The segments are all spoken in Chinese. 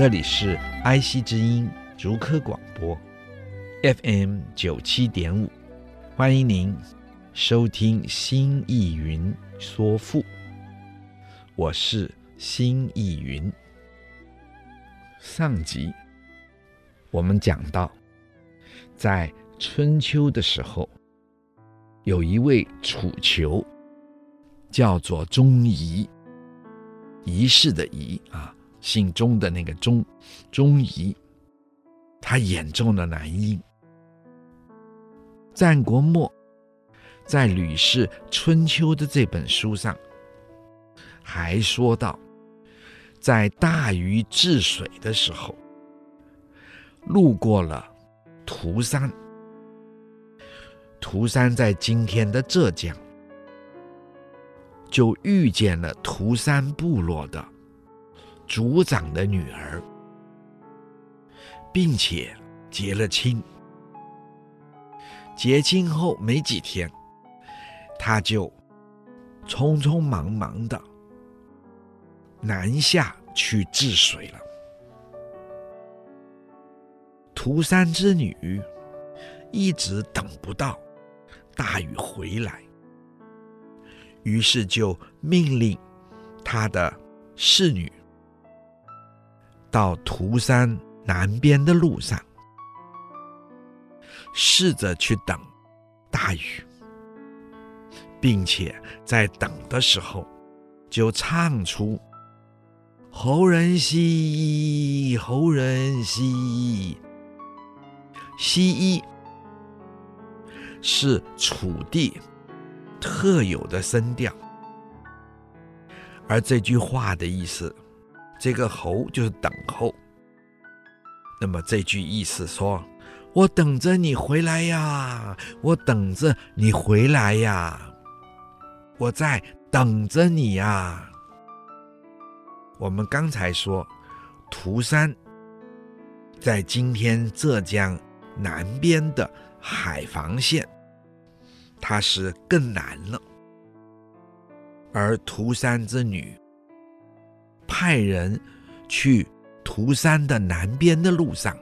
这里是 IC 之音竹科广播，FM 九七点五，欢迎您收听《新意云说赋》，我是新艺云。上集我们讲到，在春秋的时候，有一位楚囚，叫做钟仪，仪式的仪啊。姓钟的那个钟，钟仪，他眼中的男婴。战国末，在《吕氏春秋》的这本书上，还说到，在大禹治水的时候，路过了涂山。涂山在今天的浙江，就遇见了涂山部落的。族长的女儿，并且结了亲。结亲后没几天，他就匆匆忙忙的南下去治水了。涂山之女一直等不到大禹回来，于是就命令他的侍女。到涂山南边的路上，试着去等大禹，并且在等的时候，就唱出“猴人兮猴人兮”，兮一是楚地特有的声调，而这句话的意思。这个“候”就是等候，那么这句意思说：“我等着你回来呀，我等着你回来呀，我在等着你呀。”我们刚才说，涂山在今天浙江南边的海防县，它是更南了，而涂山之女。派人去涂山的南边的路上，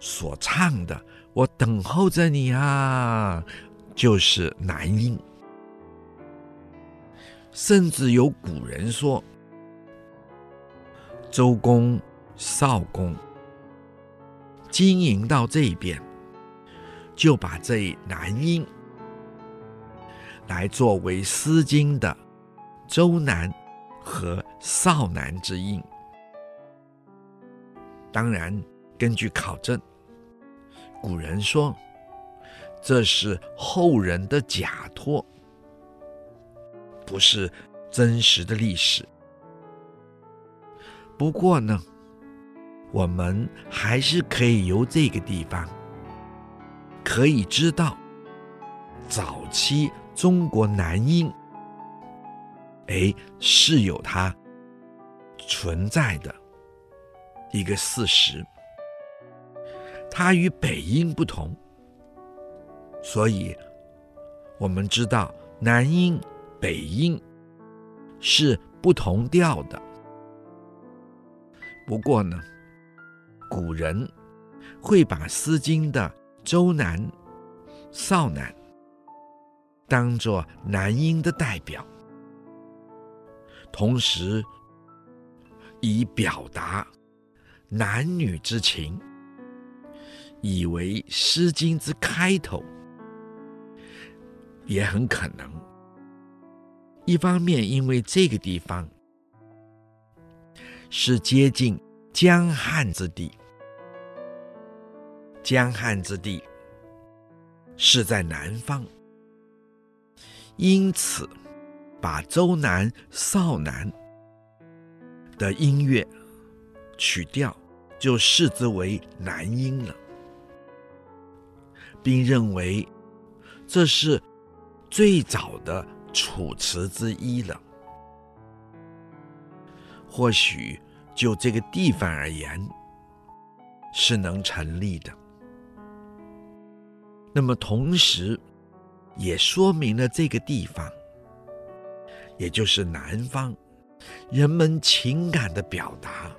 所唱的“我等候着你啊”，就是男音。甚至有古人说，周公、少公经营到这边，就把这男婴来作为《诗经》的周南。和少男之音。当然，根据考证，古人说这是后人的假托，不是真实的历史。不过呢，我们还是可以由这个地方可以知道，早期中国男婴。哎，是有它存在的一个事实。它与北音不同，所以我们知道南音、北音是不同调的。不过呢，古人会把《诗经》的周南、少南当做南音的代表。同时，以表达男女之情，以为《诗经》之开头，也很可能。一方面，因为这个地方是接近江汉之地，江汉之地是在南方，因此。把周南、少南的音乐曲调，就视之为男音了，并认为这是最早的楚辞之一了。或许就这个地方而言，是能成立的。那么同时，也说明了这个地方，也就是南方，人们情感的表达，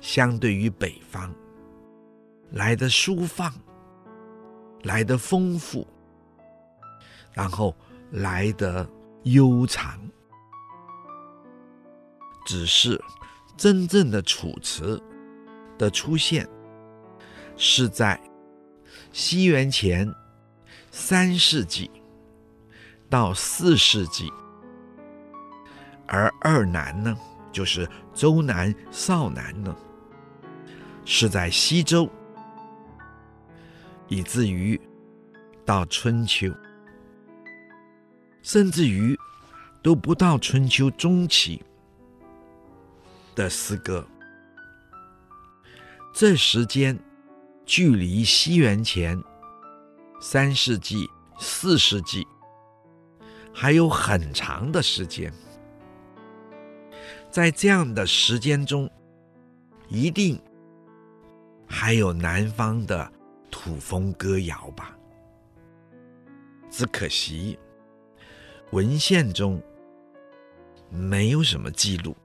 相对于北方来的舒放，来的丰富，然后来的悠长。只是真正的楚辞的出现，是在西元前三世纪到四世纪，而二南呢，就是周南、邵南呢，是在西周，以至于到春秋，甚至于都不到春秋中期。的诗歌，这时间距离西元前三世纪、四世纪还有很长的时间。在这样的时间中，一定还有南方的土风歌谣吧？只可惜文献中没有什么记录。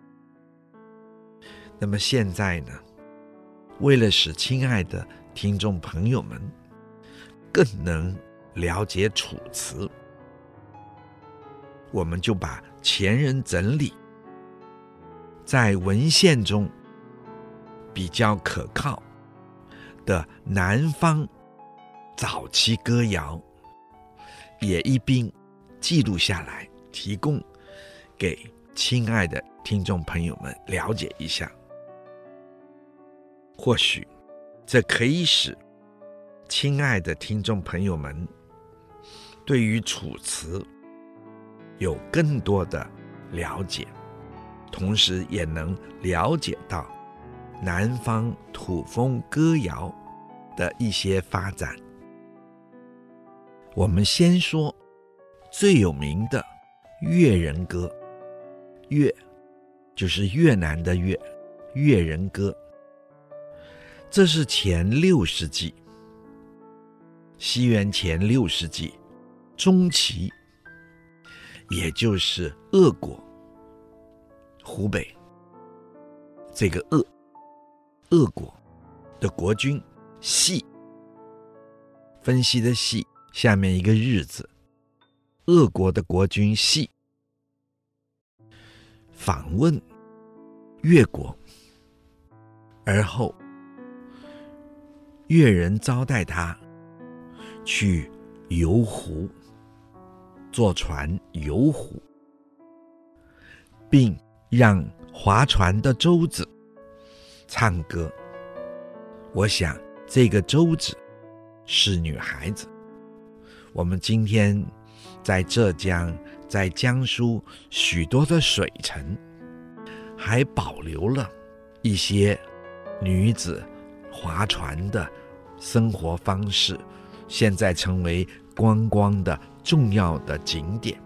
那么现在呢，为了使亲爱的听众朋友们更能了解楚辞，我们就把前人整理在文献中比较可靠的南方早期歌谣，也一并记录下来，提供给亲爱的听众朋友们了解一下。或许，这可以使亲爱的听众朋友们对于楚辞有更多的了解，同时也能了解到南方土风歌谣的一些发展。我们先说最有名的越人歌，越就是越南的越，越人歌。这是前六世纪，西元前六世纪中期，也就是鄂国湖北这个鄂鄂国的国君系，分析的系下面一个日字，鄂国的国君系访问越国，而后。越人招待他去游湖，坐船游湖，并让划船的舟子唱歌。我想这个舟子是女孩子。我们今天在浙江、在江苏许多的水城，还保留了一些女子。划船的生活方式，现在成为观光的重要的景点。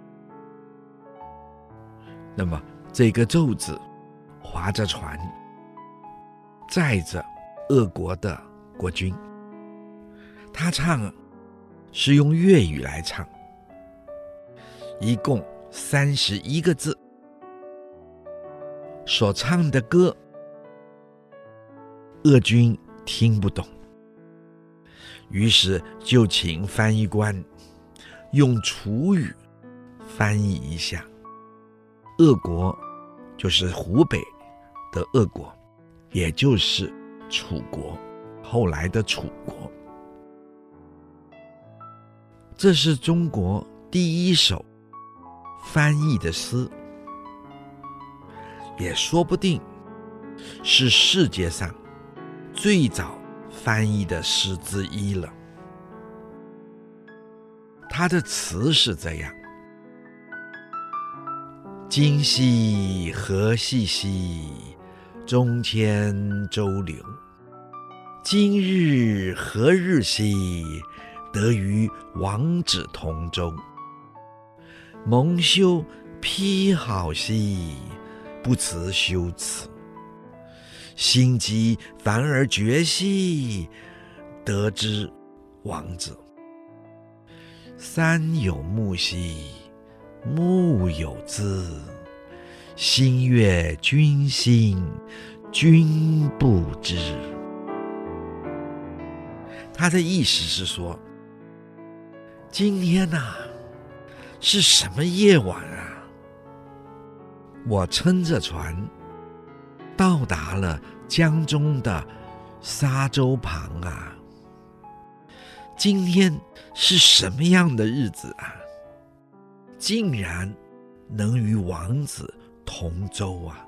那么，这个舟子划着船，载着鄂国的国君，他唱是用粤语来唱，一共三十一个字，所唱的歌，鄂君。听不懂，于是就请翻译官用楚语翻译一下。鄂国就是湖北的鄂国，也就是楚国，后来的楚国。这是中国第一首翻译的诗，也说不定是世界上。最早翻译的诗之一了。他的词是这样：“今夕何夕兮，中天周流。今日何日兮？得与王子同舟。蒙羞披好兮，不辞羞辞。心急烦而绝兮，得之王子。山有木兮，木有枝。心悦君心，君不知。他的意思是说，今天呐、是什么夜晚啊？我撑着船到达了江中的沙洲旁啊。今天是什么样的日子啊？竟然能与王子同舟啊，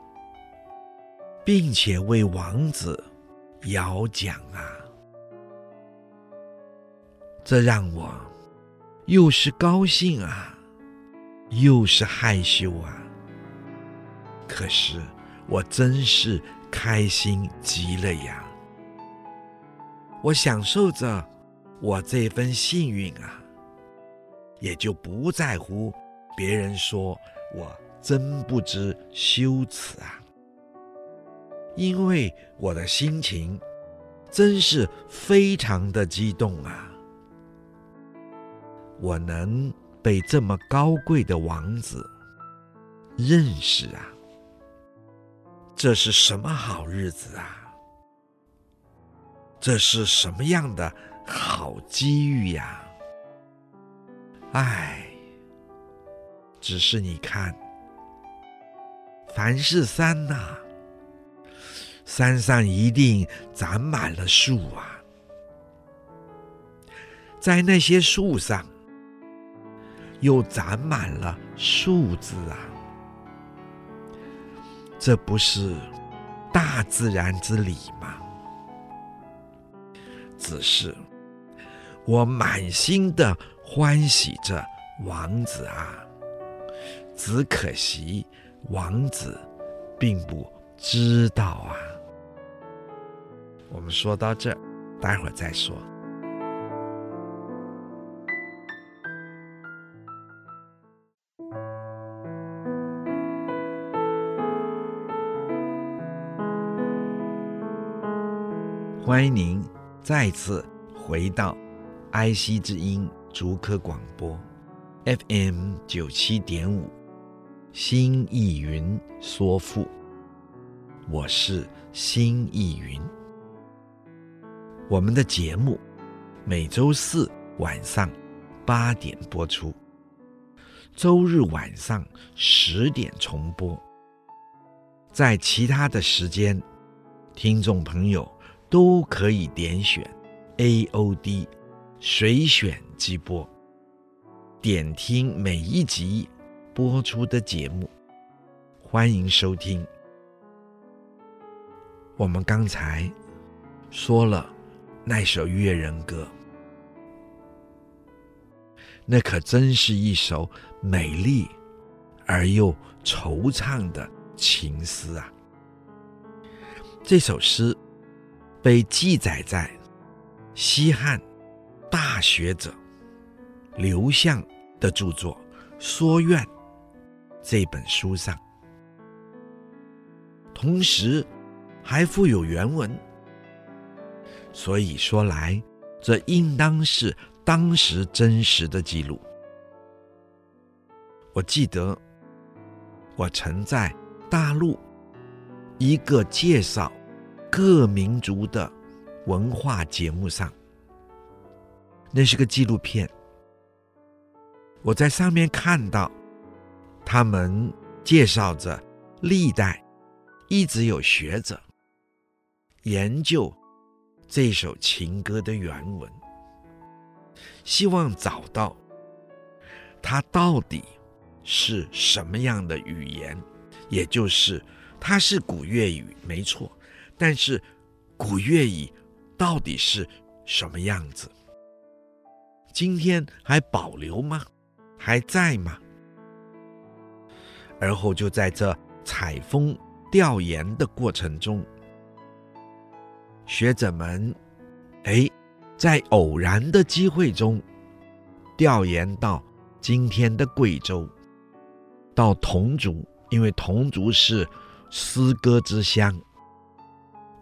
并且为王子摇桨啊！这让我又是高兴啊，又是害羞啊。可是我真是开心极了呀！我享受着我这份幸运啊，也就不在乎别人说我真不知羞耻啊，因为我的心情真是非常的激动啊。我能被这么高贵的王子认识啊，这是什么好日子啊？这是什么样的好机遇呀？唉，只是你看，凡是山呐，山上一定长满了树啊，在那些树上。又长满了树枝啊！这不是大自然之理吗？只是我满心的欢喜着王子啊，只可惜王子并不知道啊。我们说到这，待会儿再说。欢迎您再次回到爱惜之音竹科广播 FM 九七点五，新意云说赋，我是新意云。我们的节目每周四晚上八点播出，周日晚上十点重播。在其他的时间，听众朋友。都可以点选 AOD 随选即播，点听每一集播出的节目。欢迎收听。我们刚才说了那首《越人歌》，那可真是一首美丽而又惆怅的情诗啊！这首诗。被记载在西汉大学者刘向的著作《说苑》这本书上，同时还附有原文，所以说来，这应当是当时真实的记录。我记得我曾在大陆一个介绍。各民族的文化节目上，那是个纪录片。我在上面看到，他们介绍着历代一直有学者研究这首情歌的原文，希望找到它到底是什么样的语言，也就是它是古粤语，没错。但是，古粤语到底是什么样子？今天还保留吗？还在吗？而后就在这采风调研的过程中，学者们哎，在偶然的机会中调研到今天的贵州，到桐竹，因为桐竹是诗歌之乡，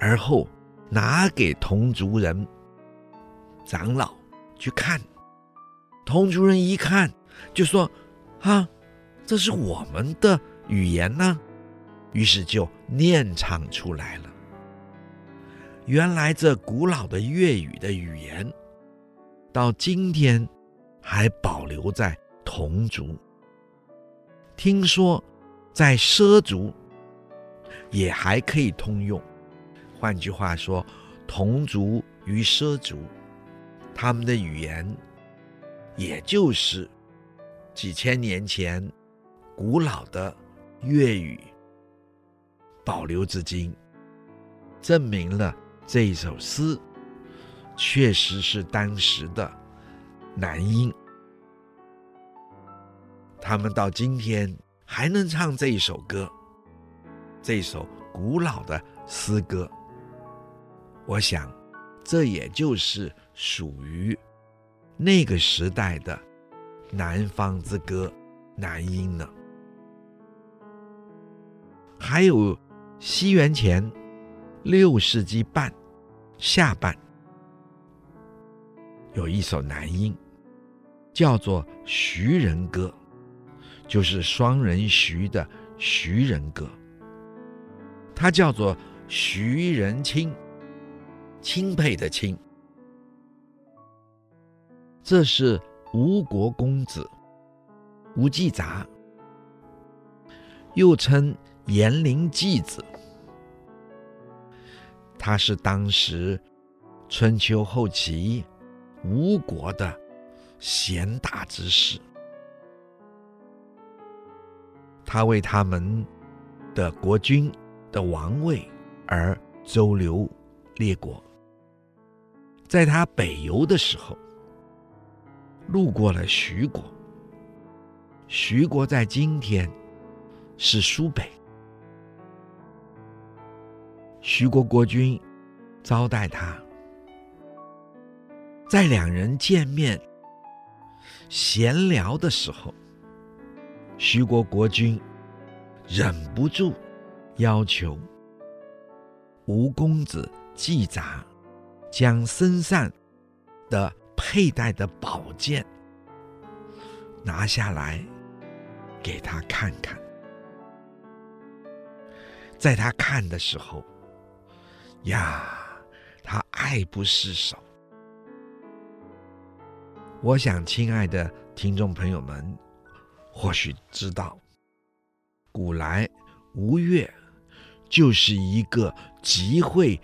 而后拿给同族人长老去看，同族人一看就说：“啊，这是我们的语言呢。”于是就念唱出来了。原来这古老的粤语的语言，到今天还保留在同族。听说在畲族也还可以通用。换句话说，桐竹与畲族，他们的语言，也就是几千年前古老的粤语，保留至今，证明了。这一首诗确实是当时的南音，他们到今天还能唱这一首歌，这首古老的诗歌。我想，这也就是属于那个时代的南方之歌南音了。还有西元前六世纪半。下半有一首南音，叫做《徐人歌》，就是双人徐的徐人歌。它叫做徐人清，钦佩的钦。这是吴国公子吴季札，又称延陵季子。他是当时春秋后期吴国的贤达之士，他为他们的国君的王位而周游列国。在他北游的时候，路过了徐国。徐国在今天是苏北。徐国国君招待他，在两人见面闲聊的时候，徐国国君忍不住要求吴公子季札将身上的佩戴的宝剑拿下来给他看看。在他看的时候，呀，他爱不释手。我想，亲爱的听众朋友们，或许知道，古来吴越就是一个极会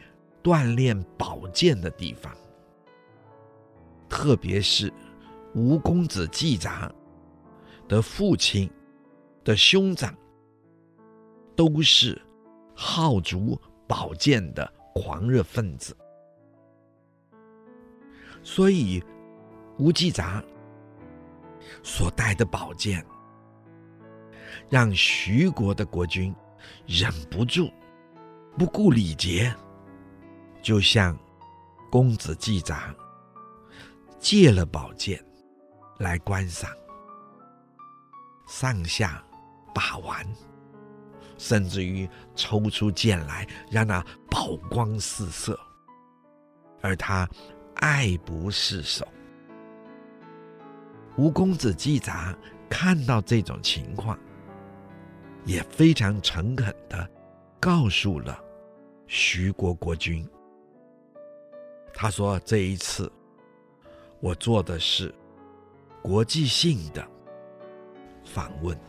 锻炼宝剑的地方，特别是吴公子季札的父亲的兄长，都是好筑宝剑的。狂热分子，所以吴季札所带的宝剑，让徐国的国君忍不住不顾礼节，就像公子季札借了宝剑来观赏，上下把玩。甚至于抽出剑来，让那宝光四射，而他爱不释手。吴公子季札看到这种情况，也非常诚恳地告诉了徐国国君。他说：“这一次我做的是国际性的访问。”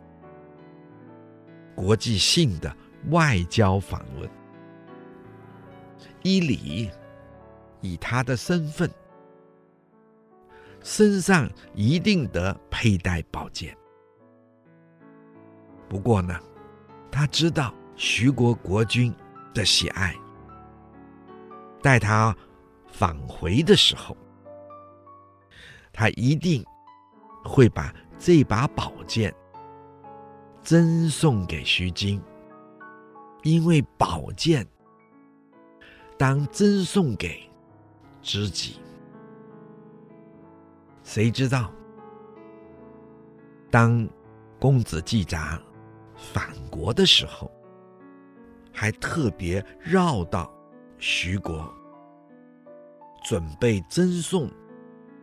国际性的外交访问，依礼，以他的身份，身上一定得佩戴宝剑。不过呢，他知道徐国国君的喜爱，待他返回的时候，他一定会把这把宝剑。赠送给徐经，因为宝剑当赠送给知己。谁知道，当公子季札返国的时候，还特别绕道徐国，准备赠送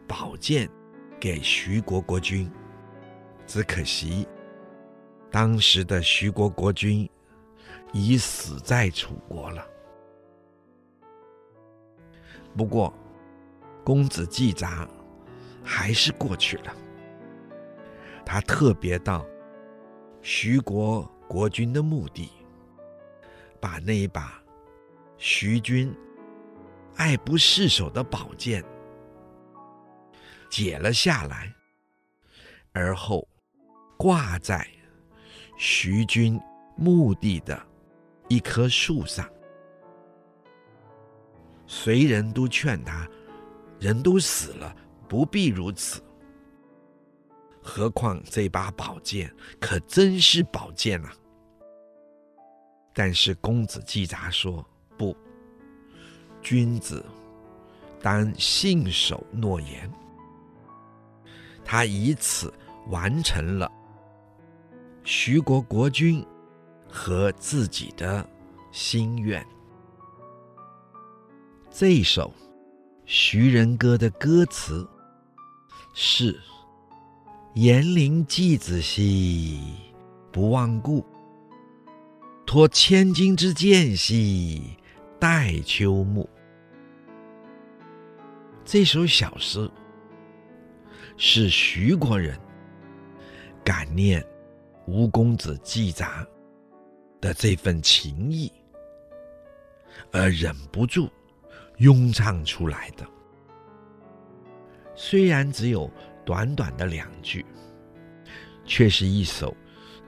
宝剑给徐国国君。只可惜，当时的徐国国君已死在楚国了。不过，公子季札还是过去了。他特别到徐国国君的墓地。把那一把徐君爱不释手的宝剑解了下来，而后挂在徐军墓地的一棵树上。谁人都劝他，人都死了，不必如此。何况这把宝剑可真是宝剑啊！但是公子季札说：“不，君子当信守诺言。”他以此完成了徐国国君和自己的心愿。这首徐人歌的歌词是：“严陵季子兮，不忘故。”托千金之剑兮，待秋暮。这首小诗是徐国人感念吴公子季札的这份情谊而忍不住咏唱出来的。虽然只有短短的两句，却是一首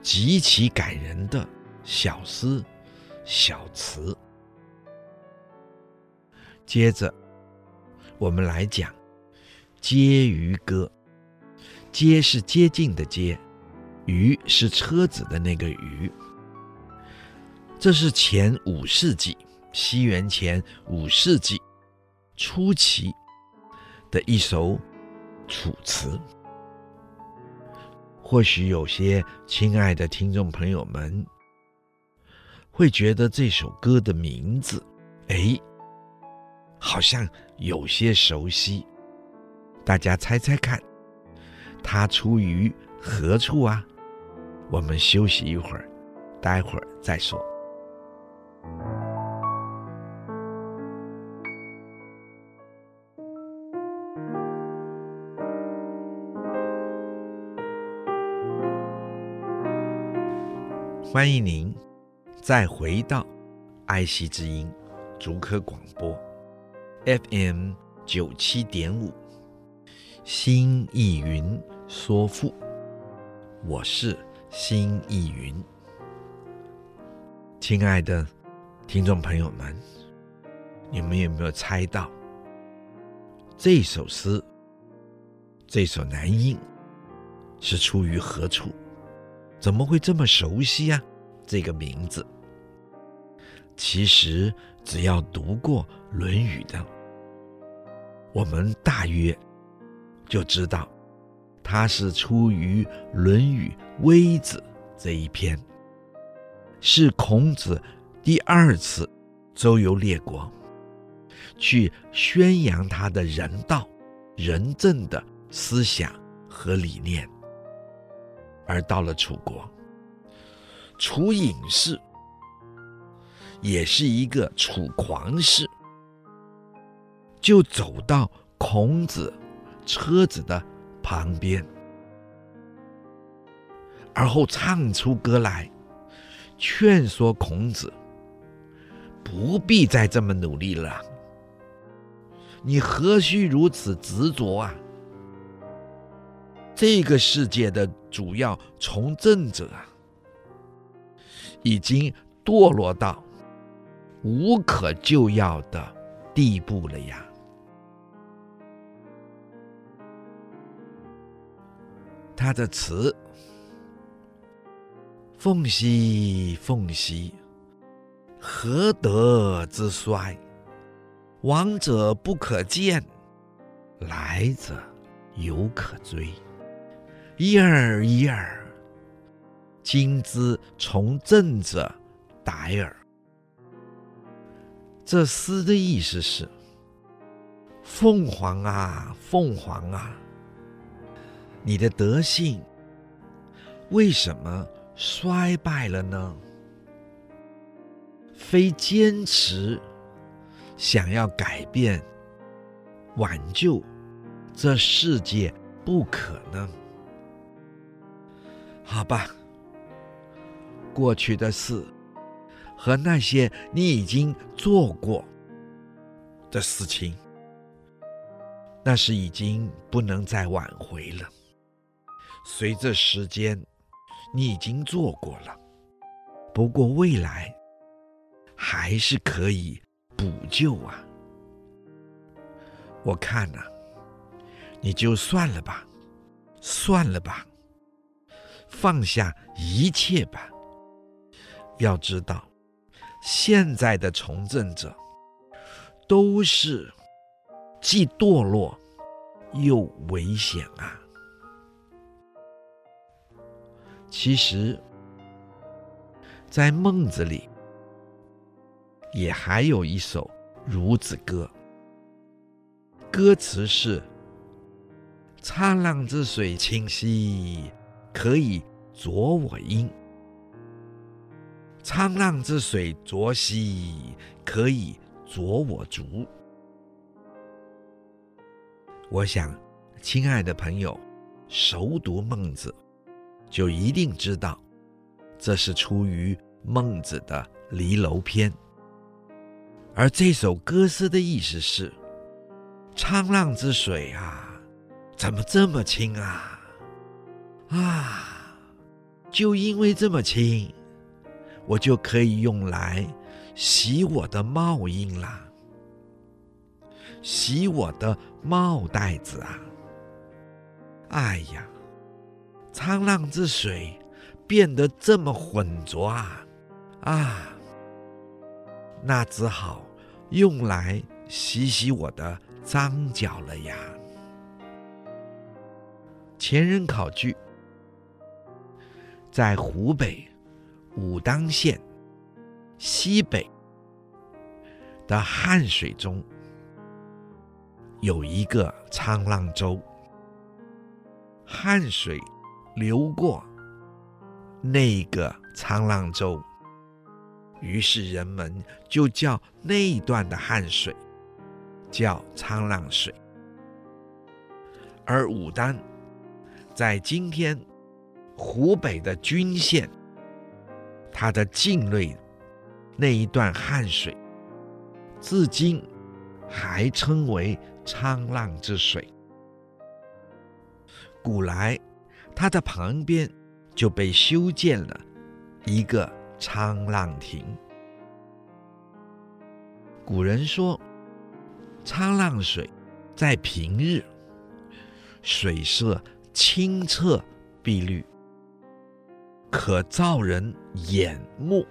极其感人的。小诗、小词。接着，我们来讲《接鱼歌》。接是接近的接，鱼是车子的那个鱼。这是前五世纪，西元前五世纪初期的一首楚辞。或许有些亲爱的听众朋友们，会觉得这首歌的名字，哎，好像有些熟悉。大家猜猜看，它出于何处啊？我们休息一会儿，待会儿再说。欢迎您。再回到爱惜之音竹科广播 FM 九七点五，新艺云说富，我是新意云。亲爱的听众朋友们，你们有没有猜到这首诗、这首南音是出于何处？怎么会这么熟悉呀、啊？这个名字。其实，只要读过《论语》的，我们大约就知道，它是出于《论语·微子》这一篇，是孔子第二次周游列国，去宣扬他的人道、仁政的思想和理念，而到了楚国，楚隐氏。也是一个楚狂士，就走到孔子车子的旁边，而后唱出歌来，劝说孔子不必再这么努力了。你何须如此执着啊？这个世界的主要从政者啊，已经堕落到。无可救药的地步了呀！他的词：“凤兮凤兮，何德之衰？往者不可见，来者犹可追。一尔一尔，今之从政者殆尔。这诗的意思是：凤凰啊，凤凰啊，你的德性为什么衰败了呢？非坚持想要改变、挽救这世界不可呢？好吧，过去的事和那些你已经做过的事情，那是已经不能再挽回了。随着时间，你已经做过了，不过未来还是可以补救啊。我看呐，你就算了吧，算了吧。放下一切吧。要知道，现在的从政者都是既堕落又危险啊。其实，在孟子里也还有一首《孺子歌》，歌词是：“沧浪之水清兮。”可以濯我缨，沧浪之水浊兮，可以濯我足。我想，亲爱的朋友，熟读孟子，就一定知道，这是出于孟子的《离娄篇》。而这首歌诗的意思是：沧浪之水啊，怎么这么清啊？啊，就因为这么清，我就可以用来洗我的帽缨啦，洗我的帽带子啊！哎呀，沧浪之水变得这么浑浊啊！啊，那只好用来洗洗我的脏脚了呀。前人考据。在湖北武当县西北的汉水中，有一个沧浪洲。汉水流过那个沧浪洲，于是人们就叫那一段的汉水叫沧浪水。而武当在今天。湖北的均县，它的境内那一段汉水，至今还称为沧浪之水。古来，它的旁边就被修建了一个沧浪亭。古人说，沧浪水在平日水色清澈碧绿。可照人眼目，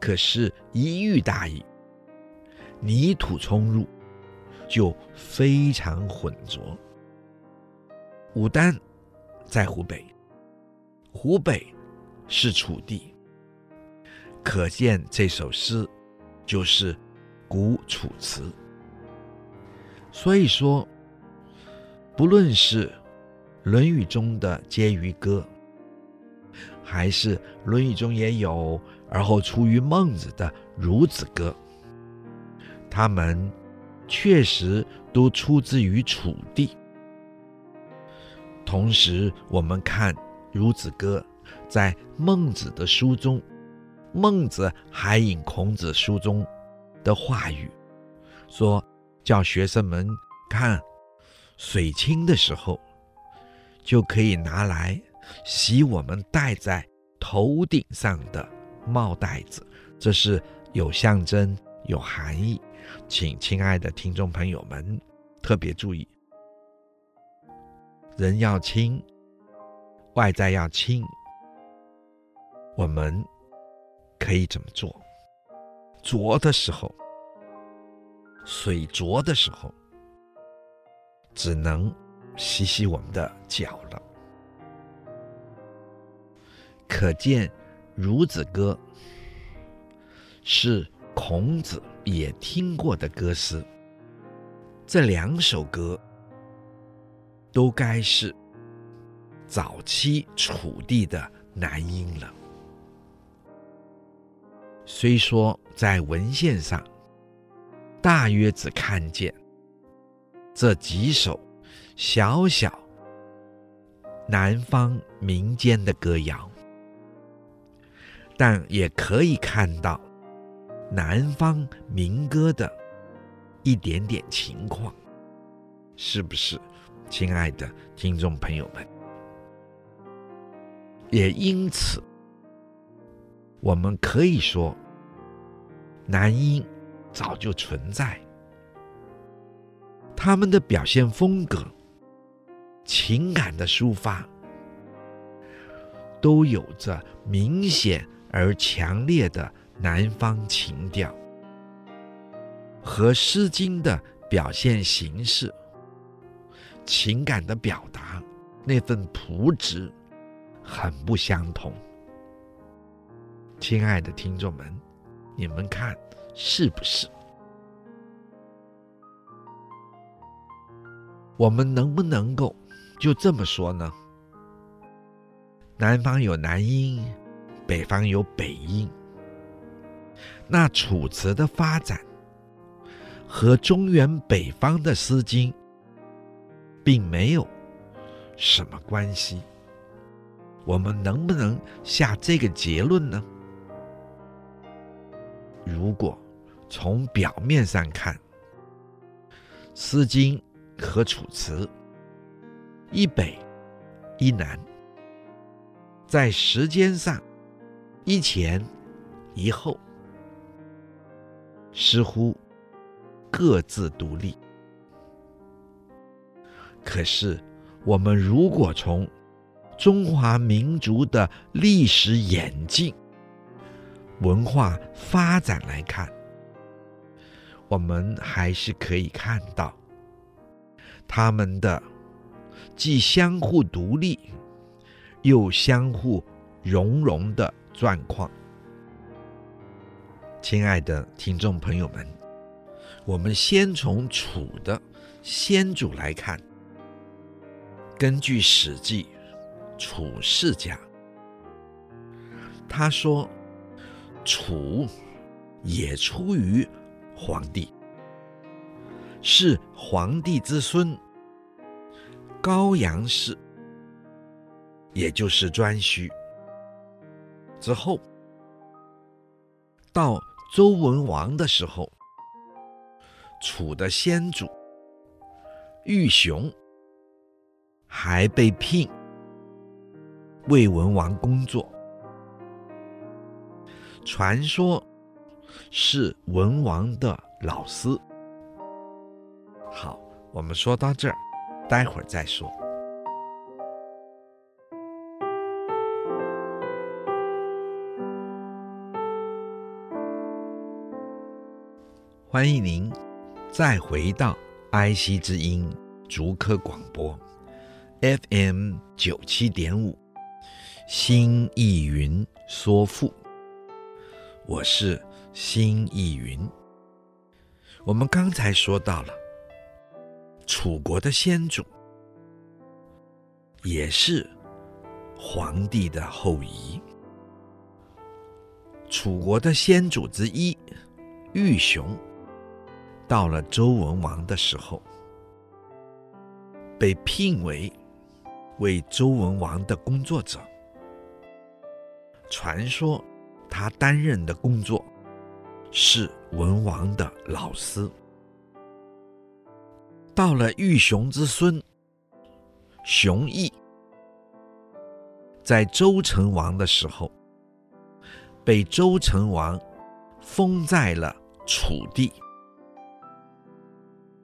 可是，一遇大雨，泥土冲入，就非常浑浊。武丹在湖北，湖北是楚地，可见这首诗就是古楚辞。所以说，不论是《论语》中的《婕妤歌》，还是《论语》中也有，而后出于孟子的《孺子歌》，他们确实都出自于楚地。同时，我们看《孺子歌》在孟子的书中，孟子还引孔子书中的话语，说叫学生们看水清的时候，就可以拿来。洗我们戴在头顶上的帽带子，这是有象征、有含义，请亲爱的听众朋友们特别注意。人要清，外在要清，我们可以怎么做？浊的时候，水浊的时候，只能洗洗我们的脚了。可见《孺子歌》是孔子也听过的歌诗。这两首歌都该是早期楚地的男音了。虽说在文献上，大约只看见这几首小小南方民间的歌谣，但也可以看到南方民歌的一点点情况，是不是，亲爱的听众朋友们？也因此。我们可以说，男音早就存在，他们的表现风格、情感的抒发，都有着明显而强烈的南方情调，和《诗经》的表现形式、情感的表达那份朴质很不相同。亲爱的听众们，你们看是不是？我们能不能够就这么说呢？南方有南音，北方有北音。那楚辞的发展和中原北方的《诗经》并没有什么关系。我们能不能下这个结论呢？如果从表面上看，《诗经》和《楚辞》一北一南，在时间上一前一后，似乎各自独立。可是，我们如果从中华民族的历史演进，文化发展来看，我们还是可以看到他们的既相互独立又相互融融的状况。亲爱的听众朋友们，我们先从楚的先祖来看，根据《史记·楚世家》，他说。楚也出于黄帝，是黄帝之孙高阳氏，也就是颛顼。之后到周文王的时候，楚的先祖玉熊还被聘为文王工作。传说是文王的老师。好，我们说到这儿，待会儿再说。欢迎您再回到爱惜之音竹科广播 FM 九七点五，新意云说赋。我是辛逸云。我们刚才说到了楚国的先祖，也是黄帝的后裔。楚国的先祖之一玉熊，到了周文王的时候，被聘为为周文王的工作者。传说。他担任的工作是文王的老师。到了玉熊之孙熊绎，在周成王的时候，被周成王封在了楚地，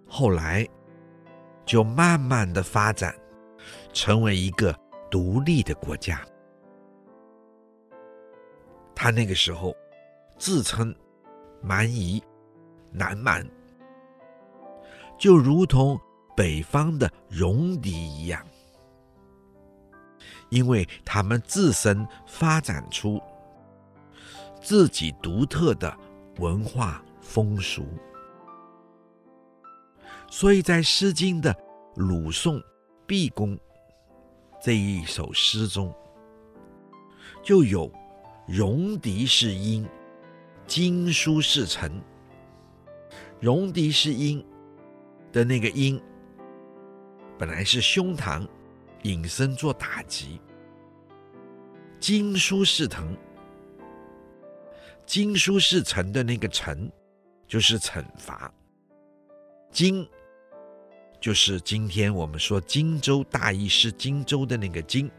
后来就慢慢的发展，成为一个独立的国家。他那个时候自称蛮夷、南蛮，就如同北方的戎狄一样，因为他们自身发展出自己独特的文化风俗，所以在《诗经》的鲁宋毕公这一首诗中，就有“戎狄是殷”。经书是臣，戎狄是殷的那个殷，本来是胸膛，引申做打击。经书是臣，经书是臣的那个臣，就是惩罚。经就是今天我们说荆州大意失荆州的那个荆，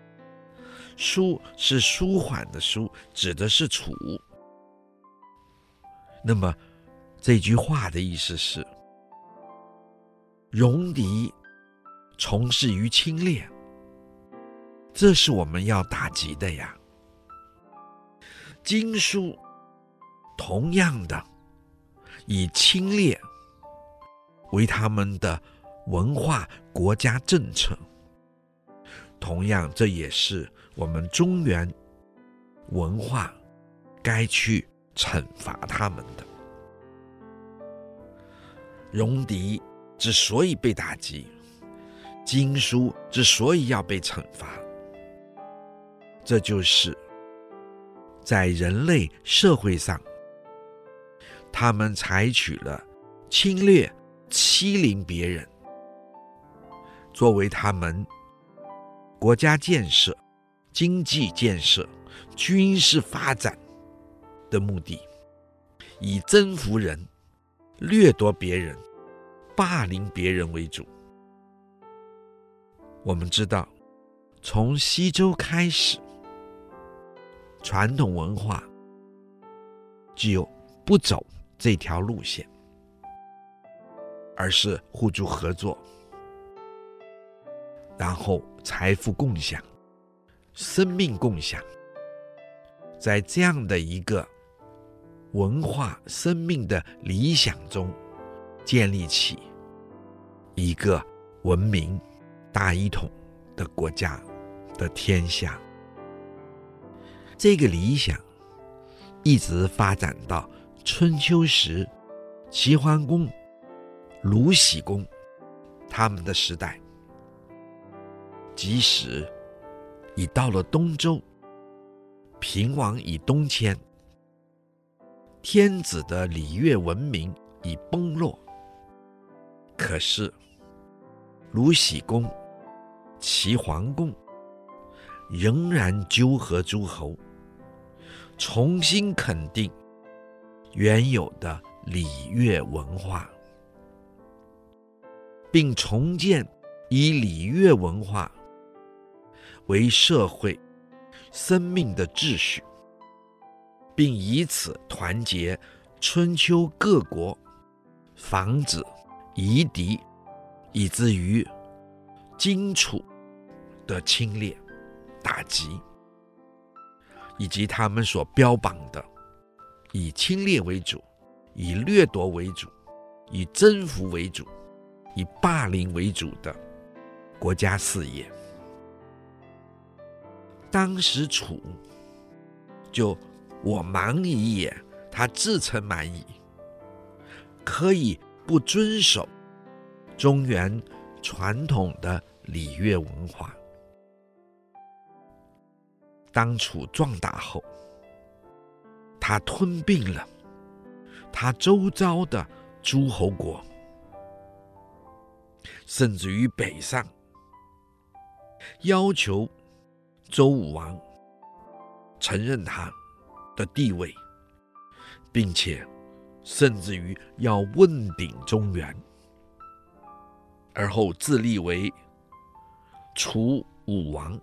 舒是舒缓的舒，指的是楚。那么，这句话的意思是：戎狄从事于侵略，这是我们要打击的呀。经书同样的以侵略为他们的文化国家政策，同样这也是我们中原文化该去。惩罚他们的。戎狄之所以被打击，经书之所以要被惩罚，这就是在人类社会上，他们采取了侵略、欺凌别人，作为他们国家建设、经济建设、军事发展。的目的，以征服人、掠夺别人、霸凌别人为主。我们知道，从西周开始，传统文化就不走这条路线，而是互助合作，然后财富共享、生命共享，在这样的一个。文化生命的理想中，建立起一个文明大一统的国家的天下。这个理想一直发展到春秋时齐桓公、鲁僖公他们的时代，即使已到了东周，平王已东迁。天子的礼乐文明已崩落，可是鲁僖公、齐桓公仍然纠合诸侯，重新肯定原有的礼乐文化，并重建以礼乐文化为社会生命的秩序。并以此团结春秋各国，防止夷狄，以至于荆楚的侵略、打击，以及他们所标榜的以侵略为主、以掠夺为主、以征服为主、以霸凌为主的国家事业。当时楚就。我蛮夷也，他自称蛮夷，可以不遵守中原传统的礼乐文化。当楚壮大后，他吞并了他周遭的诸侯国，甚至于北上，要求周武王承认他的地位，并且甚至于要问鼎中原，而后自立为楚武王。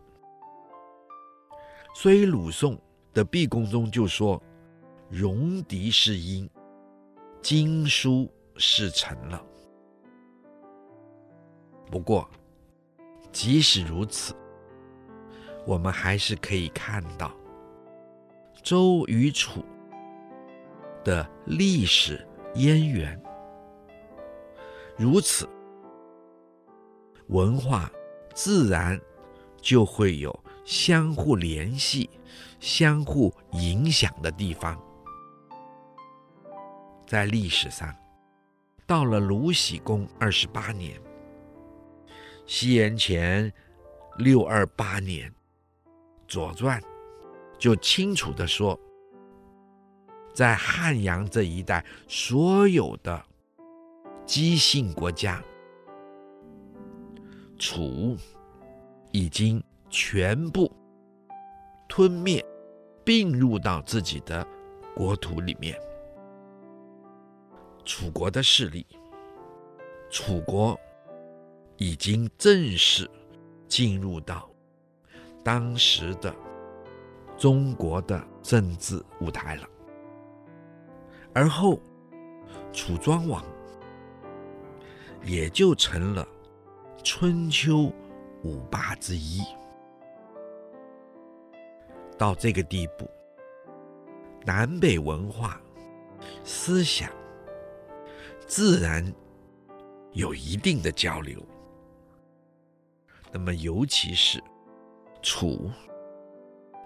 所以鲁宋的毕公中就说：“戎狄是殷，经书是臣了。”不过，即使如此，我们还是可以看到。周与楚的历史渊源。如此，文化自然就会有相互联系、相互影响的地方。在历史上，到了卢喜公二十八年，西元前六二八年，《左传》就清楚地说，在汉阳这一带，所有的姬姓国家，楚已经全部吞灭，并入到自己的国土里面。楚国的势力，楚国已经正式进入到当时的中国的政治舞台了。而后，楚庄王也就成了春秋五霸之一。到这个地步，南北文化、思想。自然有一定的交流。那么，尤其是楚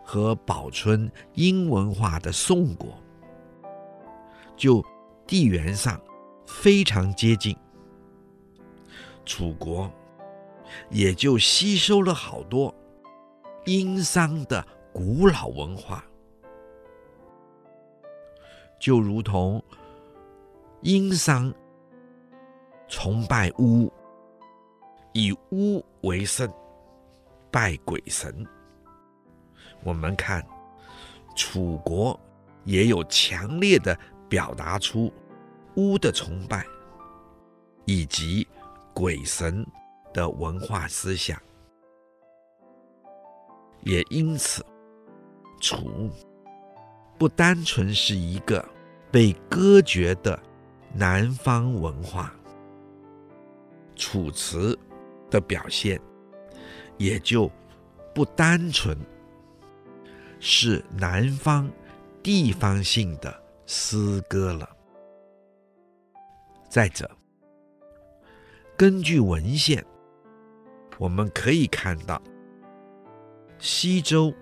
和保存殷文化的宋国，就地缘上非常接近。楚国也就吸收了好多殷商的古老文化，就如同。殷商崇拜巫，以巫为圣，拜鬼神。我们看楚国也有强烈的表达出巫的崇拜以及鬼神的文化思想，也因此，楚不单纯是一个被隔绝的。南方文化，楚辞的表现也就不单纯是南方地方性的诗歌了。再者，根据文献，我们可以看到，西周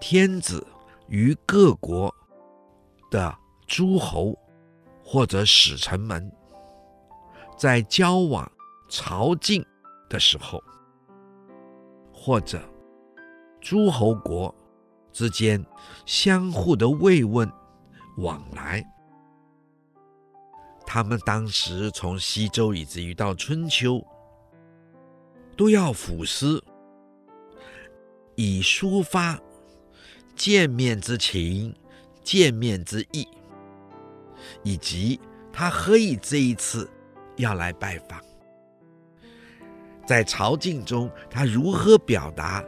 天子与各国的诸侯。或者使臣们在交往朝觐的时候，或者诸侯国之间相互的慰问往来，他们当时从西周以至于到春秋，都要赋诗，以抒发见面之情、见面之意。以及他何以这一次要来拜访，在朝觐中，他如何表达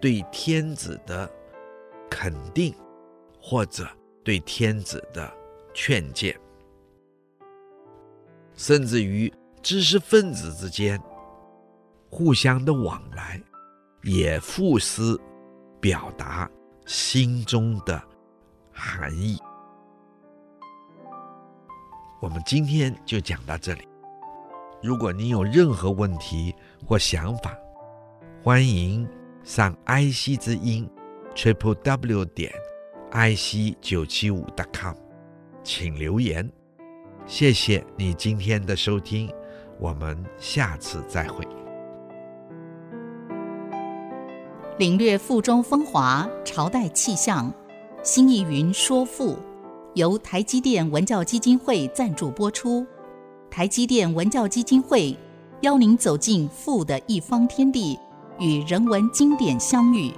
对天子的肯定，或者对天子的劝谏，甚至于知识分子之间互相的往来，也赋诗表达心中的含义。我们今天就讲到这里。如果您有任何问题或想法，欢迎上 IC 之音 triple w 点 ic 九七五 dot com，请留言。谢谢你今天的收听，我们下次再会。领略赋中风华，朝代气象，新义云说赋。由台积电文教基金会赞助播出。台积电文教基金会邀您走进富的一方天地，与人文经典相遇。